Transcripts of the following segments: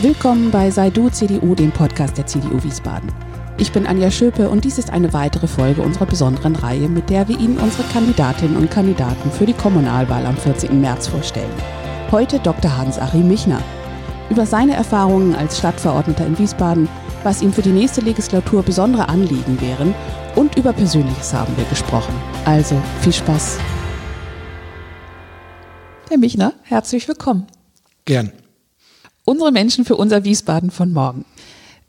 Willkommen bei Sei Du CDU, dem Podcast der CDU Wiesbaden. Ich bin Anja Schöpe und dies ist eine weitere Folge unserer besonderen Reihe, mit der wir Ihnen unsere Kandidatinnen und Kandidaten für die Kommunalwahl am 14. März vorstellen. Heute Dr. Hans-Achim Michner. Über seine Erfahrungen als Stadtverordneter in Wiesbaden, was ihm für die nächste Legislatur besondere Anliegen wären und über Persönliches haben wir gesprochen. Also viel Spaß. Herr Michner, herzlich willkommen. Gern unsere Menschen für unser Wiesbaden von morgen.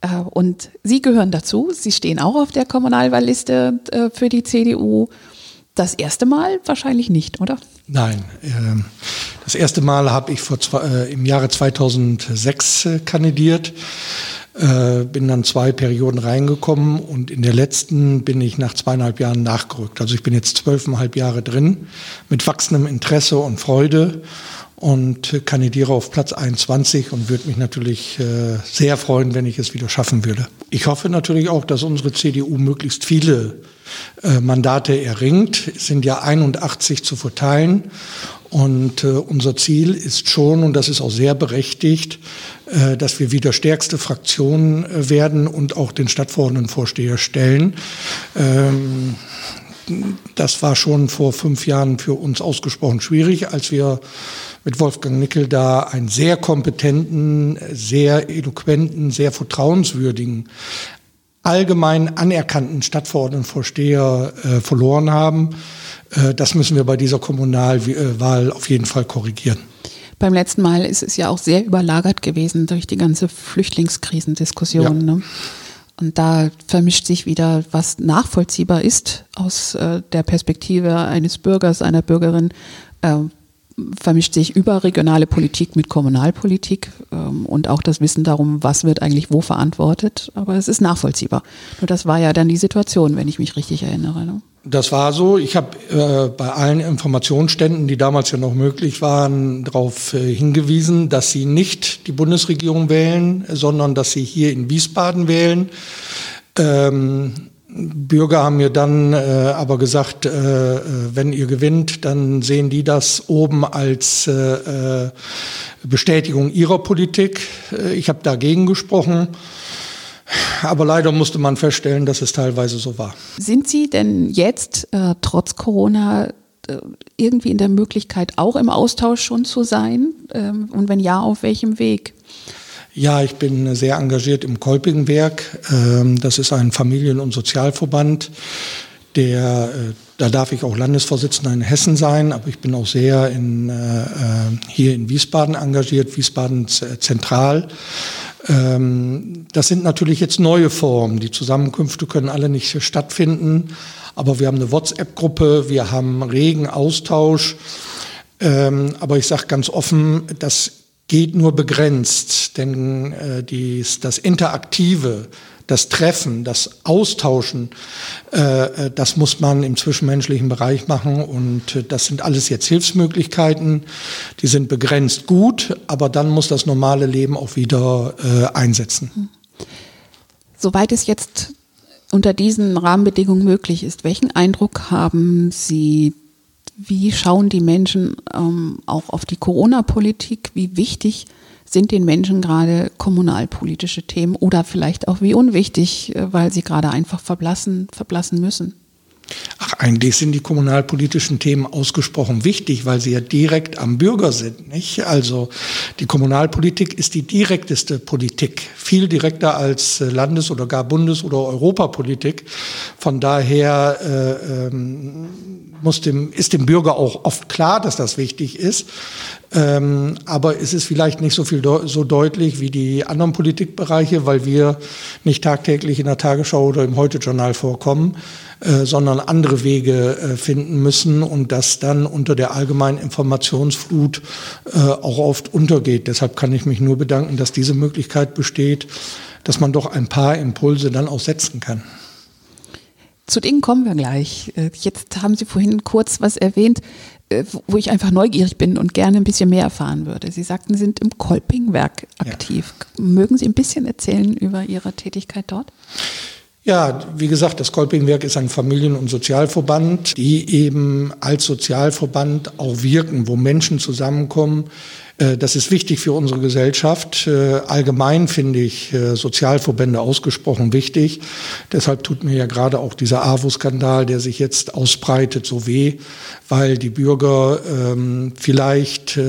Äh, und Sie gehören dazu. Sie stehen auch auf der Kommunalwahlliste äh, für die CDU. Das erste Mal wahrscheinlich nicht, oder? Nein. Ähm, das erste Mal habe ich vor, äh, im Jahre 2006 kandidiert. Bin dann zwei Perioden reingekommen und in der letzten bin ich nach zweieinhalb Jahren nachgerückt. Also ich bin jetzt zwölfeinhalb Jahre drin mit wachsendem Interesse und Freude und kandidiere auf Platz 21 und würde mich natürlich äh, sehr freuen, wenn ich es wieder schaffen würde. Ich hoffe natürlich auch, dass unsere CDU möglichst viele äh, Mandate erringt. Es sind ja 81 zu verteilen. Und äh, unser Ziel ist schon, und das ist auch sehr berechtigt, äh, dass wir wieder stärkste Fraktion äh, werden und auch den Stadtverordnetenvorsteher stellen. Ähm, das war schon vor fünf Jahren für uns ausgesprochen schwierig, als wir mit Wolfgang Nickel da einen sehr kompetenten, sehr eloquenten, sehr vertrauenswürdigen, allgemein anerkannten Stadtverordnetenvorsteher äh, verloren haben. Äh, das müssen wir bei dieser Kommunalwahl auf jeden Fall korrigieren. Beim letzten Mal ist es ja auch sehr überlagert gewesen durch die ganze Flüchtlingskrisendiskussion. Ja. Ne? Und da vermischt sich wieder, was nachvollziehbar ist aus äh, der Perspektive eines Bürgers, einer Bürgerin, äh, vermischt sich überregionale Politik mit Kommunalpolitik ähm, und auch das Wissen darum, was wird eigentlich wo verantwortet. Aber es ist nachvollziehbar. Nur das war ja dann die Situation, wenn ich mich richtig erinnere. Ne? Das war so. Ich habe äh, bei allen Informationsständen, die damals ja noch möglich waren, darauf äh, hingewiesen, dass sie nicht die Bundesregierung wählen, sondern dass sie hier in Wiesbaden wählen. Ähm, Bürger haben mir dann äh, aber gesagt, äh, äh, wenn ihr gewinnt, dann sehen die das oben als äh, äh Bestätigung ihrer Politik. Äh, ich habe dagegen gesprochen. Aber leider musste man feststellen, dass es teilweise so war. Sind Sie denn jetzt trotz Corona irgendwie in der Möglichkeit, auch im Austausch schon zu sein? Ähm, und wenn ja, auf welchem Weg? Ja, ich bin sehr engagiert im Kolpingwerk. Ähm, das ist ein Familien- und Sozialverband, der äh, da darf ich auch Landesvorsitzender in Hessen sein, aber ich bin auch sehr in, äh, äh hier in Wiesbaden engagiert, Wiesbaden zentral. Ähm, das sind natürlich jetzt neue Formen. Die Zusammenkünfte können alle nicht stattfinden, aber wir haben eine WhatsApp-Gruppe, wir haben regen Austausch. Ähm, aber ich sage ganz offen, dass geht nur begrenzt, denn äh, dies, das Interaktive, das Treffen, das Austauschen, äh, äh, das muss man im zwischenmenschlichen Bereich machen und äh, das sind alles jetzt Hilfsmöglichkeiten, die sind begrenzt gut, aber dann muss das normale Leben auch wieder äh, einsetzen. Soweit es jetzt unter diesen Rahmenbedingungen möglich ist, welchen Eindruck haben Sie wie schauen die Menschen ähm, auch auf die Corona-Politik? Wie wichtig sind den Menschen gerade kommunalpolitische Themen oder vielleicht auch wie unwichtig, äh, weil sie gerade einfach verblassen, verblassen müssen? Ach, eigentlich sind die kommunalpolitischen Themen ausgesprochen wichtig, weil sie ja direkt am Bürger sind. Nicht? Also die Kommunalpolitik ist die direkteste Politik, viel direkter als äh, Landes- oder gar Bundes- oder Europapolitik. Von daher äh, ähm, muss dem, ist dem Bürger auch oft klar, dass das wichtig ist. Ähm, aber es ist vielleicht nicht so viel de so deutlich wie die anderen Politikbereiche, weil wir nicht tagtäglich in der Tagesschau oder im Heute-Journal vorkommen. Äh, sondern andere Wege äh, finden müssen und das dann unter der allgemeinen Informationsflut äh, auch oft untergeht. Deshalb kann ich mich nur bedanken, dass diese Möglichkeit besteht, dass man doch ein paar Impulse dann auch setzen kann. Zu denen kommen wir gleich. Jetzt haben Sie vorhin kurz was erwähnt, wo ich einfach neugierig bin und gerne ein bisschen mehr erfahren würde. Sie sagten, Sie sind im Kolpingwerk aktiv. Ja. Mögen Sie ein bisschen erzählen über Ihre Tätigkeit dort? Ja, wie gesagt, das Kolpingwerk ist ein Familien- und Sozialverband, die eben als Sozialverband auch wirken, wo Menschen zusammenkommen, Äh, das ist wichtig für unsere Gesellschaft. Äh, allgemein finde ich äh, Sozialverbände ausgesprochen wichtig. Deshalb tut mir ja gerade auch dieser AWO-Skandal, der sich jetzt ausbreitet, so weh, weil die Bürger ähm, vielleicht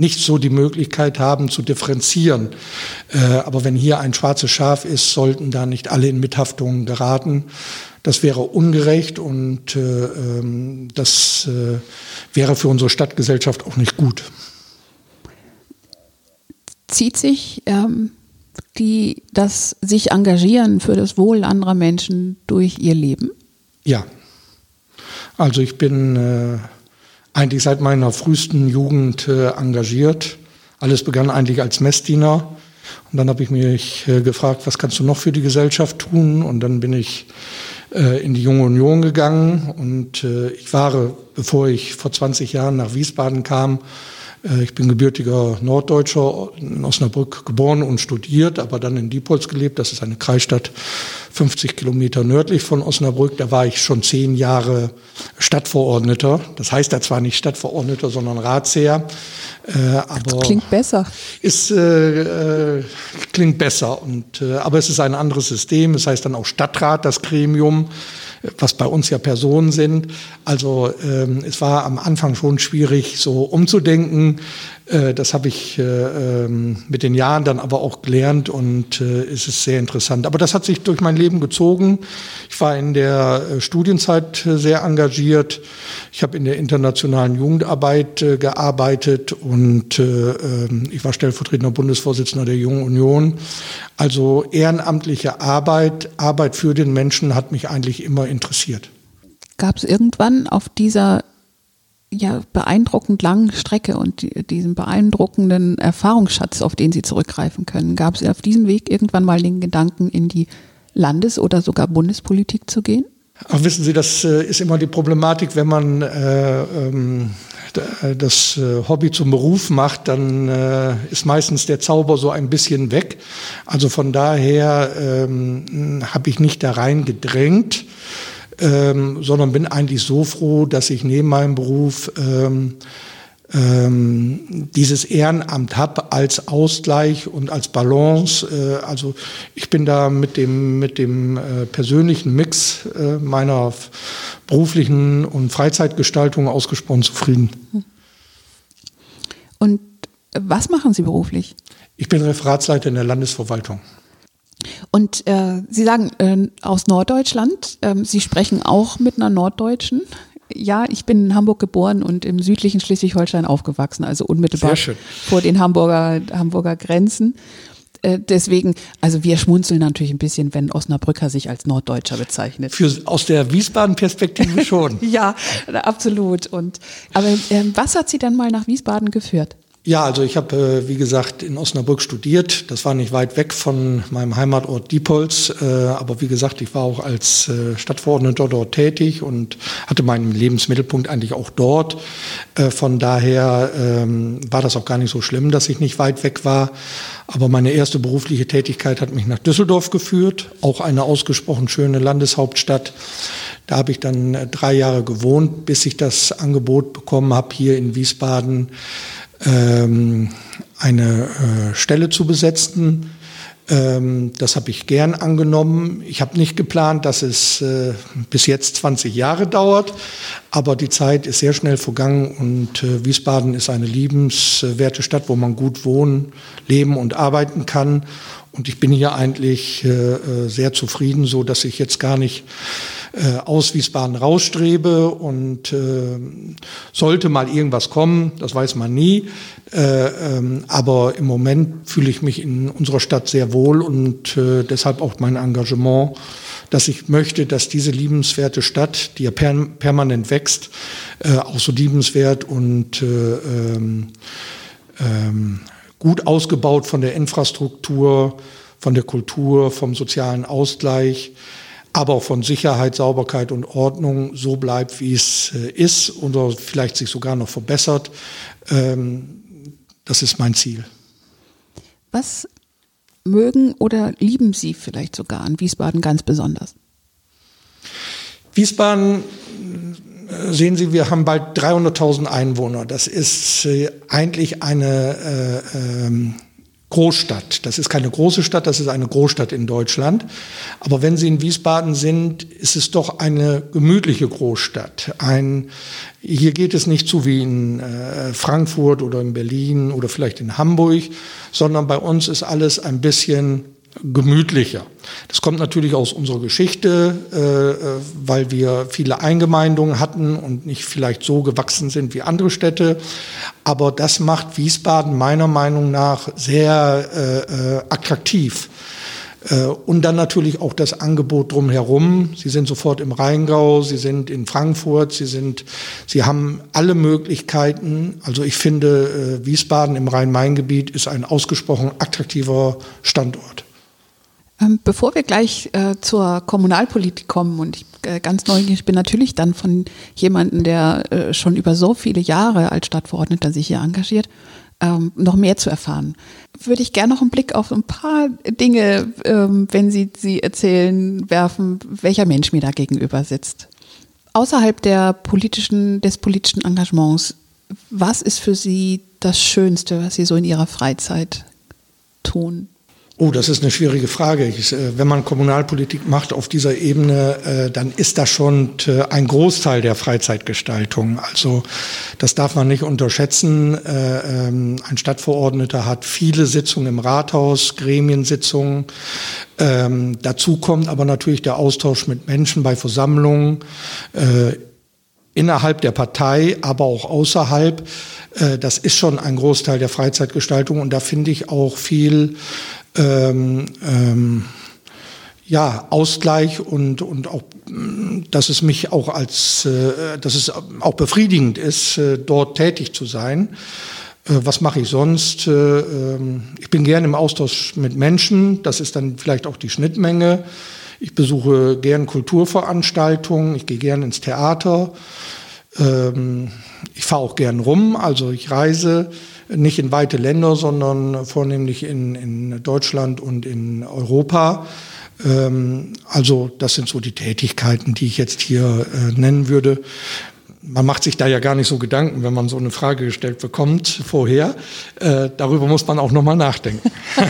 nicht so die Möglichkeit haben zu differenzieren. aber wenn hier ein schwarzes Schaf ist, sollten da nicht alle in Mithaftungen geraten. Das wäre ungerecht und äh, ähm, das äh, wäre für unsere Stadtgesellschaft auch nicht gut. Zieht sich ähm, die, das sich engagieren für das Wohl anderer Menschen durch ihr Leben? Ja. Also ich bin äh, eigentlich seit meiner frühesten Jugend äh, engagiert. Alles begann eigentlich als Messdiener. Und dann habe ich mich äh, gefragt, was kannst du noch für die Gesellschaft tun? Und dann bin ich äh, in die Junge Union gegangen und ich war, bevor ich vor 20 Jahren nach Wiesbaden kam, ich bin gebürtiger Norddeutscher, in Osnabrück geboren und studiert, aber dann in Diepholz gelebt. Das ist eine Kreisstadt 50 Kilometer nördlich von Osnabrück. Da war ich schon zehn Jahre Stadtverordneter. Das heißt da zwar nicht Stadtverordneter, sondern Ratsherr. Äh, aber klingt besser. Ist, äh, äh, klingt besser. Und, äh, aber es ist ein anderes System. Es heißt dann auch Stadtrat, das Gremium was bei uns ja Personen sind. Also ähm, es war am Anfang schon schwierig, so umzudenken. Äh, das habe ich äh, ähm, mit den Jahren dann aber auch gelernt und es ist sehr interessant. Aber das hat sich durch mein Leben gezogen. Ich war in der äh, Studienzeit äh, sehr engagiert. Ich habe in der internationalen Jugendarbeit äh, gearbeitet und ähm, ich war stellvertretender Bundesvorsitzender der Jungen Union. Also ehrenamtliche Arbeit, Arbeit für den Menschen hat mich eigentlich immer interessiert. Gab es irgendwann auf dieser ja, beeindruckend langen Strecke und die, diesen beeindruckenden Erfahrungsschatz, auf den Sie zurückgreifen können, gab es auf diesem Weg irgendwann mal den Gedanken, in die Landes- oder sogar Bundespolitik zu gehen? Ach, wissen Sie, das äh, ist immer die Problematik, wenn man äh, ähm, das äh, Hobby zum Beruf macht, dann äh, ist meistens der Zauber so ein bisschen weg. Also von daher ähm, habe ich nicht da rein gedrängt, ähm, sondern bin eigentlich so froh, dass ich neben meinem Beruf ähm, dieses Ehrenamt habe als Ausgleich und als Balance. Äh, also ich bin da mit dem, mit dem äh, persönlichen Mix äh, meiner beruflichen und Freizeitgestaltung ausgesprochen zufrieden. Und was machen Sie beruflich? Ich bin Referatsleiter in der Landesverwaltung. Und äh, Sie sagen äh, aus Norddeutschland, äh, Sie sprechen auch mit einer Norddeutschen ja, ich bin in Hamburg geboren und im südlichen Schleswig-Holstein aufgewachsen, also unmittelbar vor den Hamburger, Hamburger Grenzen. Äh, deswegen, also wir schmunzeln natürlich ein bisschen, wenn Osnabrücker sich als Norddeutscher bezeichnet. Für, aus der Wiesbaden-Perspektive schon. ja, absolut. Und, aber äh, was hat Sie denn mal nach Wiesbaden geführt? Ja, also ich habe, äh, wie gesagt, in Osnabrück studiert. Das war nicht weit weg von meinem Heimatort Diepholz. Äh, aber wie gesagt, ich war auch als äh, Stadtverordneter dort tätig und hatte meinen Lebensmittelpunkt eigentlich auch dort. Äh, von daher ähm, war das auch gar nicht so schlimm, dass ich nicht weit weg war. Aber meine erste berufliche Tätigkeit hat mich nach Düsseldorf geführt, auch eine ausgesprochen schöne Landeshauptstadt. Da habe ich dann äh, drei Jahre gewohnt, bis ich das Angebot bekommen habe, hier in Wiesbaden ähm, eine äh, Stelle zu besetzen. Ähm, das habe ich gern angenommen. Ich habe nicht geplant, dass es äh, bis jetzt 20 Jahre dauert, aber die Zeit ist sehr schnell vergangen und äh, Wiesbaden ist eine liebenswerte Stadt, wo man gut wohnen, leben und arbeiten kann. Und ich bin hier eigentlich äh, äh sehr zufrieden, so dass ich jetzt gar nicht äh, aus Wiesbaden rausstrebe und äh, sollte mal irgendwas kommen, das weiß man nie. Äh, ähm, aber im Moment fühle ich mich in unserer Stadt sehr wohl und äh, deshalb auch mein Engagement, dass ich möchte, dass diese liebenswerte Stadt, die ja per permanent wächst, äh, auch so liebenswert und äh, ähm, ähm, gut ausgebaut von der Infrastruktur, von der Kultur, vom sozialen Ausgleich, aber auch von Sicherheit, Sauberkeit und Ordnung so bleibt, wie es äh, ist oder vielleicht sich sogar noch verbessert. Ähm, das ist mein Ziel. Was mögen oder lieben Sie vielleicht sogar an Wiesbaden ganz besonders? Wiesbaden sehen Sie, wir haben bald 300.000 Einwohner. Das ist äh, eigentlich eine äh, ähm, Großstadt. Das ist keine große Stadt, das ist eine Großstadt in Deutschland. Aber wenn Sie in Wiesbaden sind, ist es doch eine gemütliche Großstadt. Ein, hier geht es nicht zu wie in äh, Frankfurt oder in Berlin oder vielleicht in Hamburg, sondern bei uns ist alles ein bisschen gemütlicher. Das kommt natürlich aus unserer Geschichte, äh, äh, weil wir viele Eingemeindungen hatten und nicht vielleicht so gewachsen sind wie andere Städte. Aber das macht Wiesbaden meiner Meinung nach sehr äh, äh attraktiv. Äh, und dann natürlich auch das Angebot drumherum. Sie sind sofort im Rheingau, Sie sind in Frankfurt, Sie sind, Sie haben alle Möglichkeiten. Also ich finde, Wiesbaden im Rhein-Main-Gebiet ist ein ausgesprochen attraktiver Standort. Ähm, bevor wir gleich äh, zur Kommunalpolitik kommen und ich äh, ganz neugierig bin, natürlich dann von jemandem, der äh, schon über so viele Jahre als Stadtverordneter sich hier engagiert, ähm, noch mehr zu erfahren, würde ich gerne noch einen Blick auf ein paar Dinge, ähm, wenn Sie sie erzählen, werfen, welcher Mensch mir da gegenüber sitzt. Außerhalb der politischen, des politischen Engagements, was ist für Sie das Schönste, was Sie so in Ihrer Freizeit tun? Oh, das ist eine schwierige Frage. Äh, wenn man Kommunalpolitik macht auf dieser Ebene, äh, dann ist das schon äh, ein Großteil der Freizeitgestaltung. Also das darf man nicht unterschätzen. Ähm, ein Stadtverordneter hat viele Sitzungen im Rathaus, Gremiensitzungen. Ähm, dazu kommt aber natürlich der Austausch mit Menschen bei Versammlungen innerhalb der Partei, aber auch außerhalb. Das ist schon ein Großteil der Freizeitgestaltung und da finde ich auch viel ähm, ähm, ja, Ausgleich und, und auch, dass es mich auch als, äh, dass es auch befriedigend ist, äh, dort tätig zu sein. Äh, was mache ich sonst? Äh, ähm, ich bin gerne im Austausch mit Menschen. Das ist dann vielleicht auch die Schnittmenge. Ich besuche gern Kulturveranstaltungen. Ich gehe gern ins Theater. Ähm, ich fahre auch gern rum. Also ich reise nicht in weite Länder, sondern vornehmlich in, in Deutschland und in Europa. Ähm, also das sind so die Tätigkeiten, die ich jetzt hier äh, nennen würde. Man macht sich da ja gar nicht so Gedanken, wenn man so eine Frage gestellt bekommt vorher. Äh, darüber muss man auch nochmal nachdenken.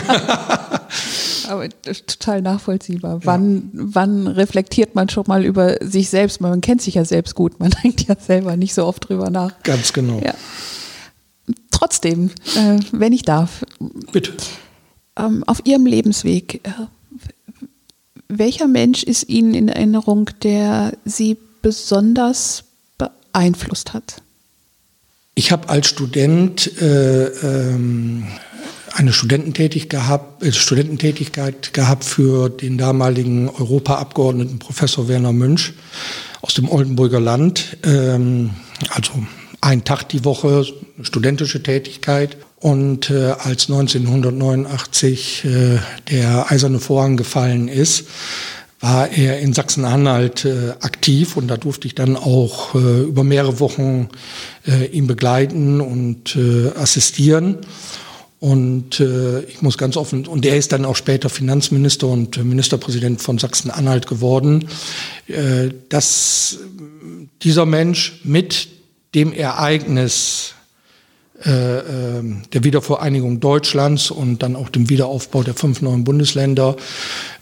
Aber total nachvollziehbar. Ja. Wann, wann reflektiert man schon mal über sich selbst? Man kennt sich ja selbst gut, man denkt ja selber nicht so oft drüber nach. Ganz genau. Ja trotzdem, äh, wenn ich darf. Bitte. Ähm, auf Ihrem Lebensweg, äh, welcher Mensch ist Ihnen in Erinnerung, der Sie besonders beeinflusst hat? Ich habe als Student äh, ähm, eine Studententätigkeit gehabt, äh, Studententätigkeit gehabt für den damaligen Europaabgeordneten Professor Werner Münch aus dem Oldenburger Land. Ähm, also ein Tag die Woche, studentische Tätigkeit. Und äh, als 1989 äh, der eiserne Vorhang gefallen ist, war er in Sachsen-Anhalt äh, aktiv und da durfte ich dann auch äh, über mehrere Wochen äh, ihn begleiten und äh, assistieren. Und äh, ich muss ganz offen, und er ist dann auch später Finanzminister und Ministerpräsident von Sachsen-Anhalt geworden, äh, dass dieser Mensch mit dem Ereignis äh, ähm, der Wiedervereinigung Deutschlands und dann auch dem Wiederaufbau der fünf neuen Bundesländer,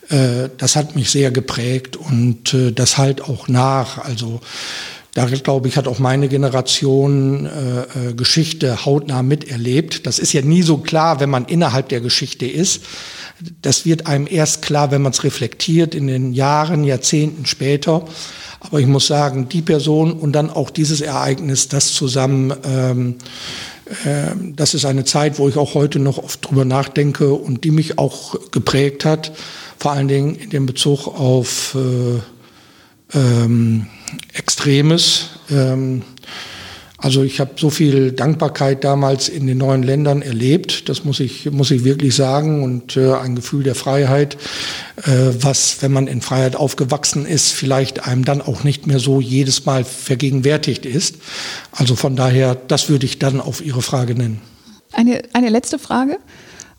äh, das hat mich sehr geprägt und äh, das halt auch nach. Also da glaube ich, hat auch meine Generation äh, Geschichte hautnah miterlebt. Das ist ja nie so klar, wenn man innerhalb der Geschichte ist. Das wird einem erst klar, wenn man es reflektiert in den Jahren, Jahrzehnten später. Aber ich muss sagen, die Person und dann auch dieses Ereignis, das zusammen, ähm, äh, das ist eine Zeit, wo ich auch heute noch oft drüber nachdenke und die mich auch geprägt hat, vor allen Dingen in dem Bezug auf äh, ähm, Extremes. Ähm, also ich habe so viel Dankbarkeit damals in den neuen Ländern erlebt, das muss ich, muss ich wirklich sagen, und äh, ein Gefühl der Freiheit, äh, was, wenn man in Freiheit aufgewachsen ist, vielleicht einem dann auch nicht mehr so jedes Mal vergegenwärtigt ist. Also von daher, das würde ich dann auf Ihre Frage nennen. Eine, eine letzte Frage.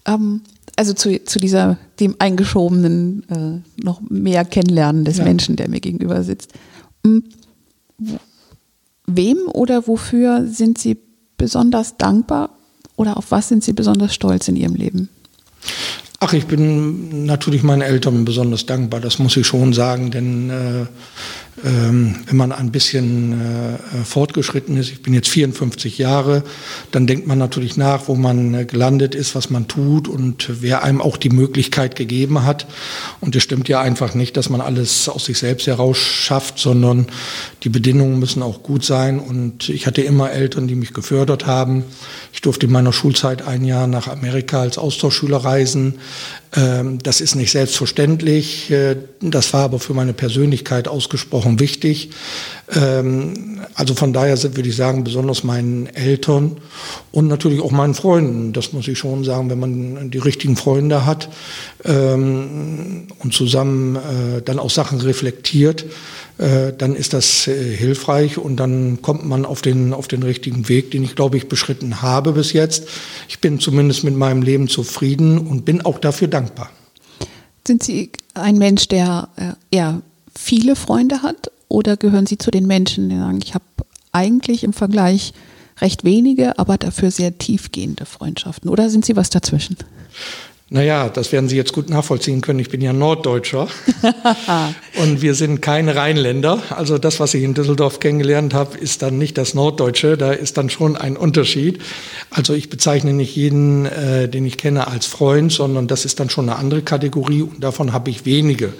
Ähm, also zu, zu dieser, dem eingeschobenen, äh, noch mehr Kennenlernen des ja. Menschen, der mir gegenüber sitzt. Hm, wem oder wofür sind Sie besonders dankbar oder auf was sind Sie besonders stolz in Ihrem Leben? Ach, ich bin natürlich meinen Eltern besonders dankbar, das muss ich schon sagen, denn äh, ähm, wenn man ein bisschen äh, fortgeschritten ist, ich bin jetzt 54 Jahre, dann denkt man natürlich nach, wo man äh, gelandet ist, was man tut und wer einem auch die Möglichkeit gegeben hat. Und es stimmt ja einfach nicht, dass man alles aus sich selbst heraus schafft, sondern die Bedingungen müssen auch gut sein. Und ich hatte immer Eltern, die mich gefördert haben. Ich durfte in meiner Schulzeit ein Jahr nach Amerika als Austauschschüler reisen. Ähm, das ist nicht selbstverständlich. Äh, das war aber für meine Persönlichkeit ausgesprochen wichtig. Ähm, also von daher würde ich sagen, besonders meinen Eltern und natürlich auch meinen Freunden. Das muss ich schon sagen, wenn man die richtigen Freunde hat ähm, und zusammen äh, dann auch Sachen reflektiert, äh, dann ist das hilfreich und dann kommt man auf den, auf den richtigen Weg, den ich glaube ich beschritten habe bis jetzt. Ich bin zumindest mit meinem Leben zufrieden und bin auch dafür dankbar. Sind Sie ein Mensch, der äh, eher viele Freunde hat oder gehören Sie zu den Menschen, die sagen, ich habe eigentlich im Vergleich recht wenige, aber dafür sehr tiefgehende Freundschaften? Oder sind Sie was dazwischen? Naja, das werden Sie jetzt gut nachvollziehen können. Ich bin ja Norddeutscher und wir sind keine Rheinländer. Also das, was ich in Düsseldorf kennengelernt habe, ist dann nicht das Norddeutsche. Da ist dann schon ein Unterschied. Also ich bezeichne nicht jeden, äh, den ich kenne, als Freund, sondern das ist dann schon eine andere Kategorie und davon habe ich wenige.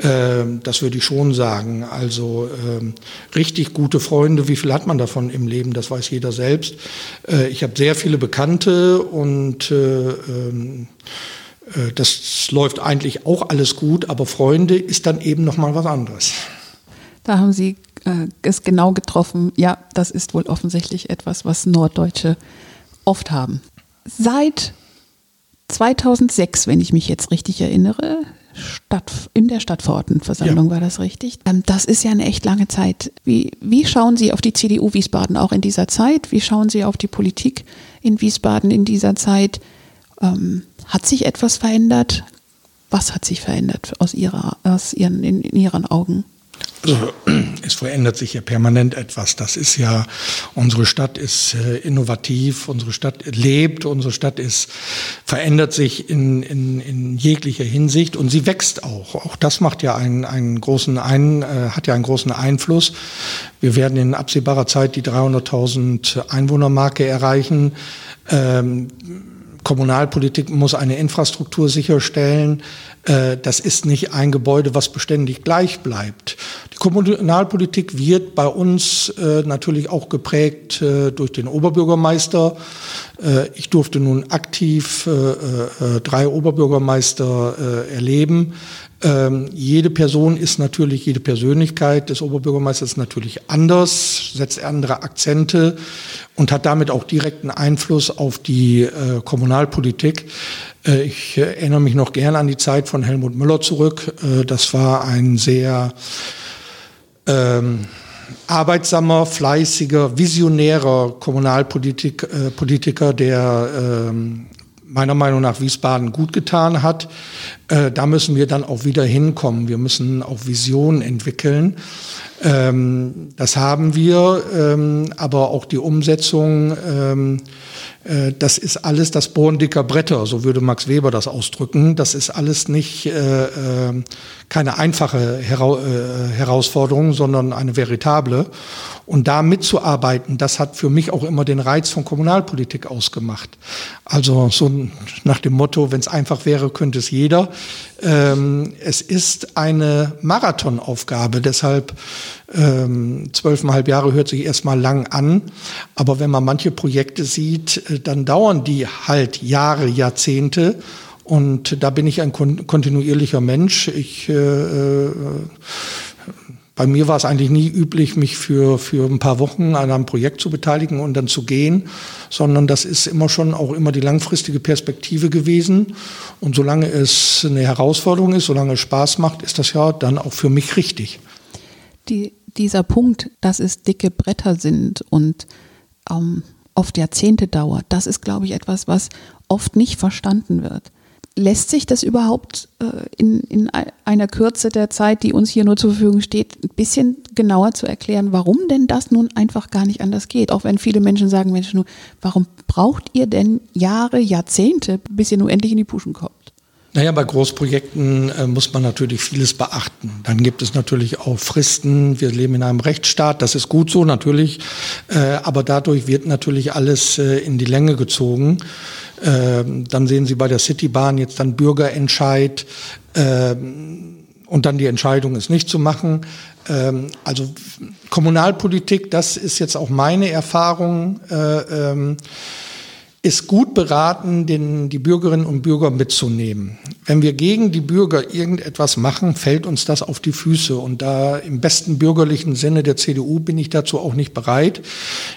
Ähm, das würde ich schon sagen. Also ähm, richtig gute Freunde, wie viel hat man davon im Leben? Das weiß jeder selbst. Äh, ich habe sehr viele Bekannte und äh, ähm, äh, das läuft eigentlich auch alles gut, aber Freunde ist dann eben noch mal was anderes. Da haben Sie äh, es genau getroffen. Ja, das ist wohl offensichtlich etwas, was Norddeutsche oft haben. Seit 2006, wenn ich mich jetzt richtig erinnere, Stadt, in der Stadtverordnetenversammlung ja. war das richtig. Ähm, das ist ja eine echt lange Zeit. Wie, wie schauen Sie auf die CDU Wiesbaden auch in dieser Zeit? Wie schauen Sie auf die Politik in Wiesbaden in dieser Zeit? Ähm, hat sich etwas verändert? Was hat sich verändert aus, ihrer, aus ihren, in, in Ihren Augen? Also, es verändert sich ja permanent etwas. Das ist ja, unsere Stadt ist äh, innovativ, unsere Stadt lebt, unsere Stadt ist, verändert sich in, in, in jeglicher Hinsicht und sie wächst auch. Auch das macht ja einen, einen großen ein, äh, hat ja einen großen Einfluss. Wir werden in absehbarer Zeit die 300.000 Einwohnermarke erreichen. Ähm, Kommunalpolitik muss eine Infrastruktur sicherstellen. Äh, das ist nicht ein Gebäude, was beständig gleich bleibt. Die Kommunalpolitik wird bei uns äh, natürlich auch geprägt äh, durch den Oberbürgermeister. Ich durfte nun aktiv drei Oberbürgermeister erleben. Ähm, jede Person ist natürlich, jede Persönlichkeit des Oberbürgermeisters ist natürlich anders, setzt andere Akzente und hat damit auch direkten Einfluss auf die äh, Kommunalpolitik. Äh, ich erinnere mich noch gern an die Zeit von Helmut Müller zurück. Äh, das war ein sehr ähm, arbeitsamer, fleißiger, visionärer Kommunalpolitiker, äh, der ähm, meiner Meinung nach Wiesbaden gut getan hat. Äh, da müssen wir dann auch wieder hinkommen. Wir müssen auch Visionen entwickeln. Ähm, das haben wir, ähm, aber auch die Umsetzung, ähm, äh, das ist alles das Bohren dicker Bretter, so würde Max Weber das ausdrücken. Das ist alles nicht äh, äh, keine einfache Hera äh, Herausforderung, sondern eine veritable. Und da mitzuarbeiten, das hat für mich auch immer den Reiz von Kommunalpolitik ausgemacht. Also so nach dem Motto, wenn es einfach wäre, könnte es jeder. Ähm, es ist eine Marathonaufgabe, deshalb ähm, zwölfeinhalb Jahre hört sich erstmal lang an. Aber wenn man manche Projekte sieht, äh, dann dauern die halt Jahre, Jahrzehnte. Und da bin ich ein kontinuierlicher Mensch. Ich äh, äh bei mir war es eigentlich nie üblich, mich für, für ein paar Wochen an einem Projekt zu beteiligen und dann zu gehen, sondern das ist immer schon auch immer die langfristige Perspektive gewesen. Und solange es eine Herausforderung ist, solange es Spaß macht, ist das ja dann auch für mich richtig. Die, dieser Punkt, dass es dicke Bretter sind und ähm, oft Jahrzehnte dauert, das ist, glaube ich, etwas, was oft nicht verstanden wird. Lässt sich das überhaupt äh, in, in einer Kürze der Zeit, die uns hier nur zur Verfügung steht, ein bisschen genauer zu erklären, warum denn das nun einfach gar nicht anders geht? Auch wenn viele Menschen sagen, Mensch, nur, warum braucht ihr denn Jahre, Jahrzehnte, bis ihr nun endlich in die Puschen kommt? Naja, bei Großprojekten äh, muss man natürlich vieles beachten. Dann gibt es natürlich auch Fristen. Wir leben in einem Rechtsstaat, das ist gut so natürlich, äh, aber dadurch wird natürlich alles äh, in die Länge gezogen. Ähm, dann sehen Sie bei der Citybahn jetzt dann Bürgerentscheid ähm, und dann die Entscheidung, es nicht zu machen. Ähm, also Kommunalpolitik, das ist jetzt auch meine Erfahrung. Äh, ähm, ist gut beraten, den, die Bürgerinnen und Bürger mitzunehmen. Wenn wir gegen die Bürger irgendetwas machen, fällt uns das auf die Füße. Und da im besten bürgerlichen Sinne der CDU bin ich dazu auch nicht bereit.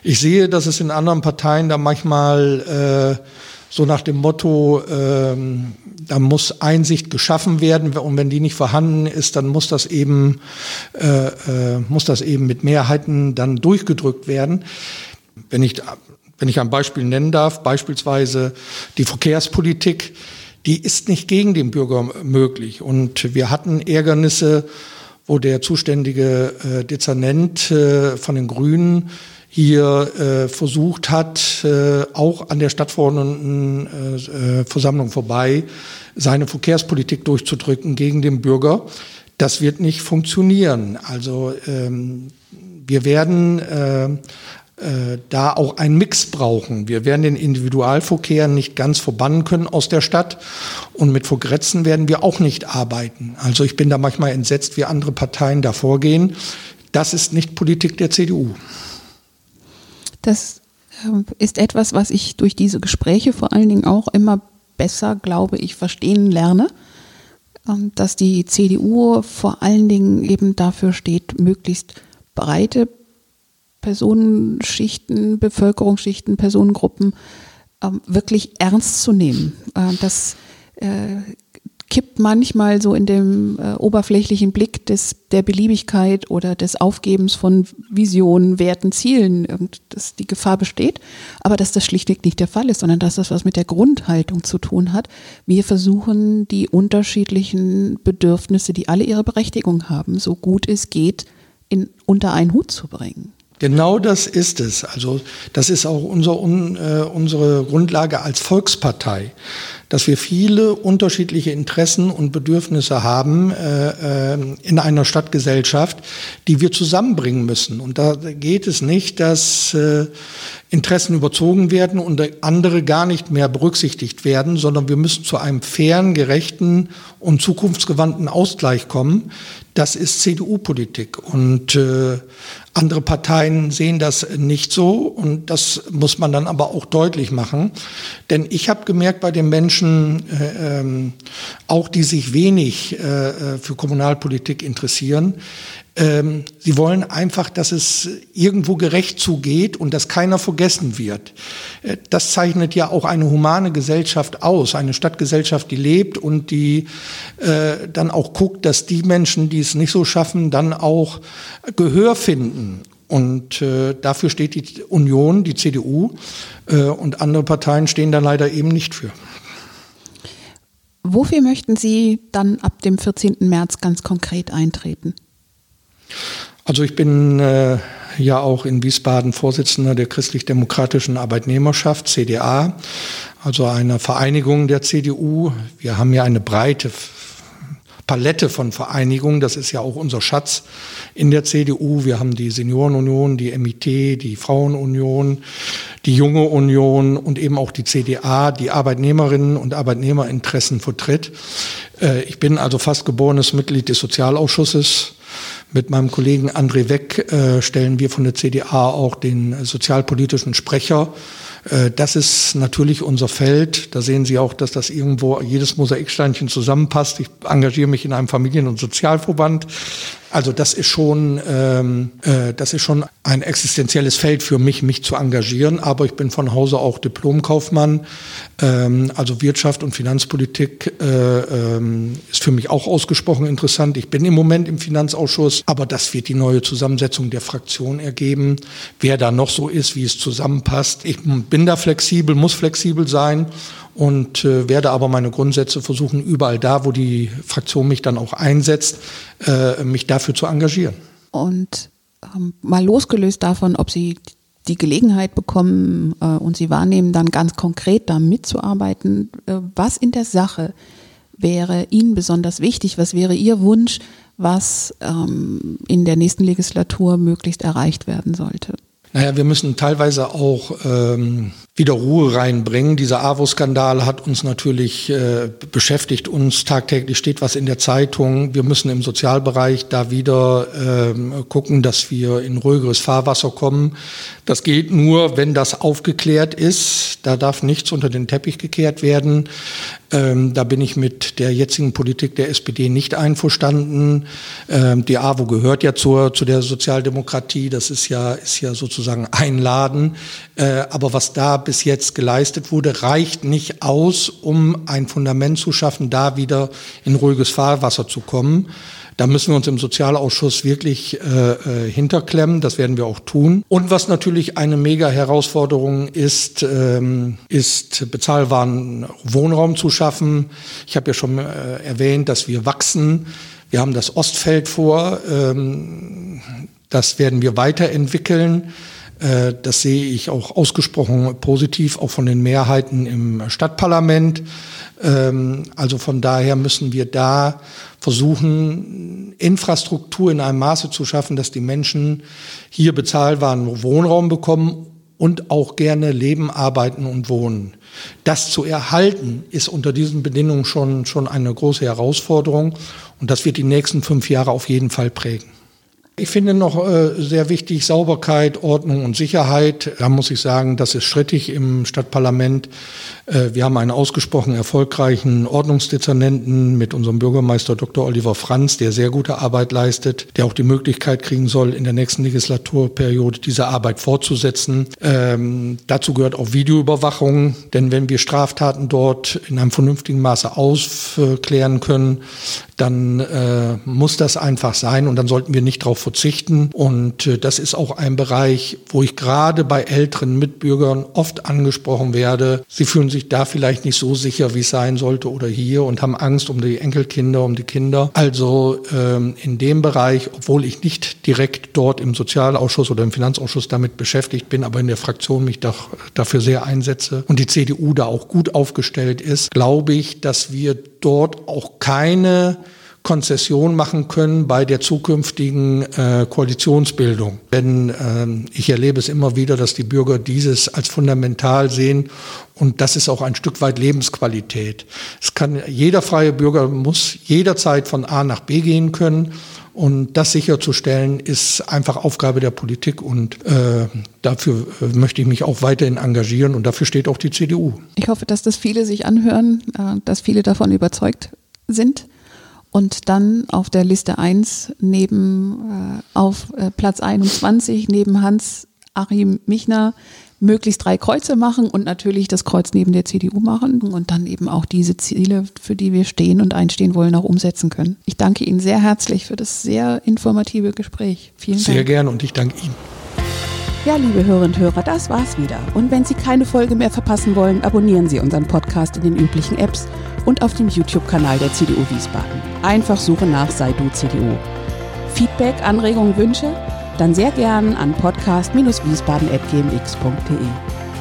Ich sehe, dass es in anderen Parteien da manchmal äh, so nach dem Motto, äh, da muss Einsicht geschaffen werden und wenn die nicht vorhanden ist, dann muss das eben, äh, äh, muss das eben mit Mehrheiten dann durchgedrückt werden. Wenn ich wenn ich ein Beispiel nennen darf, beispielsweise die Verkehrspolitik, die ist nicht gegen den Bürger möglich. Und wir hatten Ärgernisse, wo der zuständige äh, Dezernent äh, von den Grünen hier äh, versucht hat, äh, auch an der Stadtverordnetenversammlung äh, vorbei, seine Verkehrspolitik durchzudrücken gegen den Bürger. Das wird nicht funktionieren. Also ähm, wir werden äh, äh, da auch einen Mix brauchen. Wir werden den Individualverkehr nicht ganz verbannen können aus der Stadt und mit Vergrätzen werden wir auch nicht arbeiten. Also ich bin da manchmal entsetzt, wie andere Parteien da vorgehen. Das ist nicht Politik der CDU. Das ähm, ist etwas, was ich durch diese Gespräche vor allen Dingen auch immer besser, glaube ich, verstehen lerne, ähm, dass die CDU vor allen Dingen eben dafür steht, möglichst breite Personenschichten, Bevölkerungsschichten, Personengruppen ähm, wirklich ernst zu nehmen. Äh, das äh, kippt manchmal so in dem äh, oberflächlichen Blick des, der Beliebigkeit oder des Aufgebens von Visionen, Werten, Zielen, dass die Gefahr besteht, aber dass das schlichtweg nicht der Fall ist, sondern dass das was mit der Grundhaltung zu tun hat. Wir versuchen, die unterschiedlichen Bedürfnisse, die alle ihre Berechtigung haben, so gut es geht, in, unter einen Hut zu bringen. Genau das ist es. Also das ist auch unser, un, äh, unsere Grundlage als Volkspartei, dass wir viele unterschiedliche Interessen und Bedürfnisse haben äh, äh, in einer Stadtgesellschaft, die wir zusammenbringen müssen. Und da geht es nicht, dass äh, Interessen überzogen werden und andere gar nicht mehr berücksichtigt werden, sondern wir müssen zu einem fairen, gerechten und zukunftsgewandten Ausgleich kommen. Das ist CDU-Politik. Und äh, andere Parteien sehen das nicht so und das muss man dann aber auch deutlich machen. Denn ich habe gemerkt bei den Menschen, äh, ähm, auch die sich wenig äh, äh für Kommunalpolitik interessieren, ähm, sie wollen einfach, dass es irgendwo gerecht zugeht und dass keiner vergessen wird. Äh, das zeichnet ja auch eine humane Gesellschaft aus, eine Stadtgesellschaft, die lebt und die äh, dann auch guckt, dass die Menschen, die es nicht so schaffen, dann auch Gehör finden. Und äh, dafür steht die Union, die CDU äh, und andere Parteien stehen da leider eben nicht für. Wofür möchten Sie dann ab dem 14. März ganz konkret eintreten? Also ich bin äh, ja auch in Wiesbaden Vorsitzender der christlich-demokratischen Arbeitnehmerschaft, CDA, also einer Vereinigung der CDU. Wir haben ja eine breite Palette von Vereinigungen. Das ist ja auch unser Schatz in der CDU. Wir haben die Seniorenunion, die MIT, die Frauenunion, die Junge Union und eben auch die CDA, die Arbeitnehmerinnen und Arbeitnehmerinteressen vertritt. Äh, ich bin also fast geborenes Mitglied des Sozialausschusses mit meinem Kollegen André Weck äh, stellen wir von der CDA auch den sozialpolitischen Sprecher. Äh, das ist natürlich unser Feld. Da sehen Sie auch, dass das irgendwo jedes Mosaiksteinchen zusammenpasst. Ich engagiere mich in einem Familien- und Sozialverband. Also das ist schon, ähm, äh, das ist schon ein existenzielles Feld für mich, mich zu engagieren. Aber ich bin von Hause auch Diplomkaufmann. Ähm, also Wirtschaft und Finanzpolitik äh, ähm, ist für mich auch ausgesprochen interessant. Ich bin im Moment im Finanzausschuss, aber das wird die neue Zusammensetzung der Fraktion ergeben. Wer da noch so ist, wie es zusammenpasst. Ich bin da flexibel, muss flexibel sein und äh, werde aber meine Grundsätze versuchen, überall da, wo die Fraktion mich dann auch einsetzt, äh, mich dafür zu engagieren. Und ähm, mal losgelöst davon, ob Sie die Gelegenheit bekommen äh, und Sie wahrnehmen, dann ganz konkret da mitzuarbeiten, äh, was in der Sache wäre Ihnen besonders wichtig? Was wäre Ihr Wunsch, was ähm, in der nächsten Legislatur möglichst erreicht werden sollte? Naja, wir müssen teilweise auch ähm, wieder Ruhe reinbringen. Dieser AWO-Skandal hat uns natürlich äh, beschäftigt, uns tagtäglich steht was in der Zeitung. Wir müssen im Sozialbereich da wieder ähm, gucken, dass wir in ruhigeres Fahrwasser kommen. Das geht nur, wenn das aufgeklärt ist. Da darf nichts unter den Teppich gekehrt werden. Ähm, da bin ich mit der jetzigen Politik der SPD nicht einverstanden. Ähm, die AWO gehört ja zur, zu der Sozialdemokratie. Das ist ja, ist ja sozusagen ein Laden. Äh, aber was da bis jetzt geleistet wurde, reicht nicht aus, um ein Fundament zu schaffen, da wieder in ruhiges Fahrwasser zu kommen. Da müssen wir uns im Sozialausschuss wirklich äh, äh, hinterklemmen. Das werden wir auch tun. Und was natürlich eine mega Herausforderung ist, ähm, ist bezahlbaren Wohnraum zu schaffen. Ich habe ja schon äh, erwähnt, dass wir wachsen. Wir haben das Ostfeld vor. Ähm, das werden wir weiterentwickeln. Äh, das sehe ich auch ausgesprochen positiv, auch von den Mehrheiten im Stadtparlament. Ähm, also von daher müssen wir da versuchen, Infrastruktur in einem Maße zu schaffen, dass die Menschen hier bezahlbaren Wohnraum bekommen und auch gerne leben, arbeiten und wohnen. Das zu erhalten ist unter diesen Bedingungen schon, schon eine große Herausforderung und das wird die nächsten fünf Jahre auf jeden Fall prägen. Ich finde noch äh, sehr wichtig Sauberkeit, Ordnung und Sicherheit. Da muss ich sagen, das ist strittig im Stadtparlament. Äh, wir haben einen ausgesprochen erfolgreichen Ordnungsdezernenten mit unserem Bürgermeister Dr. Oliver Franz, der sehr gute Arbeit leistet, der auch die Möglichkeit kriegen soll, in der nächsten Legislaturperiode diese Arbeit fortzusetzen. Ähm, dazu gehört auch Videoüberwachung, denn wenn wir Straftaten dort in einem vernünftigen Maße aufklären können, dann äh, muss das einfach sein und dann sollten wir nicht darauf verzichten. Und äh, das ist auch ein Bereich, wo ich gerade bei älteren Mitbürgern oft angesprochen werde. Sie fühlen sich da vielleicht nicht so sicher, wie es sein sollte oder hier und haben Angst um die Enkelkinder, um die Kinder. Also ähm, in dem Bereich, obwohl ich nicht direkt dort im Sozialausschuss oder im Finanzausschuss damit beschäftigt bin, aber in der Fraktion mich doch dafür sehr einsetze und die CDU da auch gut aufgestellt ist, glaube ich, dass wir dort auch keine Konzession machen können bei der zukünftigen äh, Koalitionsbildung. Denn äh, ich erlebe es immer wieder, dass die Bürger dieses als fundamental sehen und das ist auch ein Stück weit Lebensqualität. Es kann jeder freie Bürger muss jederzeit von A nach B gehen können. Und das sicherzustellen, ist einfach Aufgabe der Politik und äh, dafür äh, möchte ich mich auch weiterhin engagieren und dafür steht auch die CDU. Ich hoffe, dass das viele sich anhören, äh, dass viele davon überzeugt sind und dann auf der Liste 1 neben, äh, auf äh, Platz 21 neben Hans Achim Michner möglichst drei Kreuze machen und natürlich das Kreuz neben der CDU machen und dann eben auch diese Ziele, für die wir stehen und einstehen wollen, auch umsetzen können. Ich danke Ihnen sehr herzlich für das sehr informative Gespräch. Vielen Dank. Sehr gern und ich danke Ihnen. Ja, liebe Hörerinnen und Hörer, das war's wieder. Und wenn Sie keine Folge mehr verpassen wollen, abonnieren Sie unseren Podcast in den üblichen Apps und auf dem YouTube-Kanal der CDU Wiesbaden. Einfach suchen nach Sei du CDU. Feedback, Anregungen, Wünsche? Dann sehr gern an podcast-wiesbaden.gmx.de.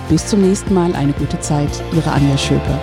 Bis zum nächsten Mal, eine gute Zeit. Ihre Anja Schöpe.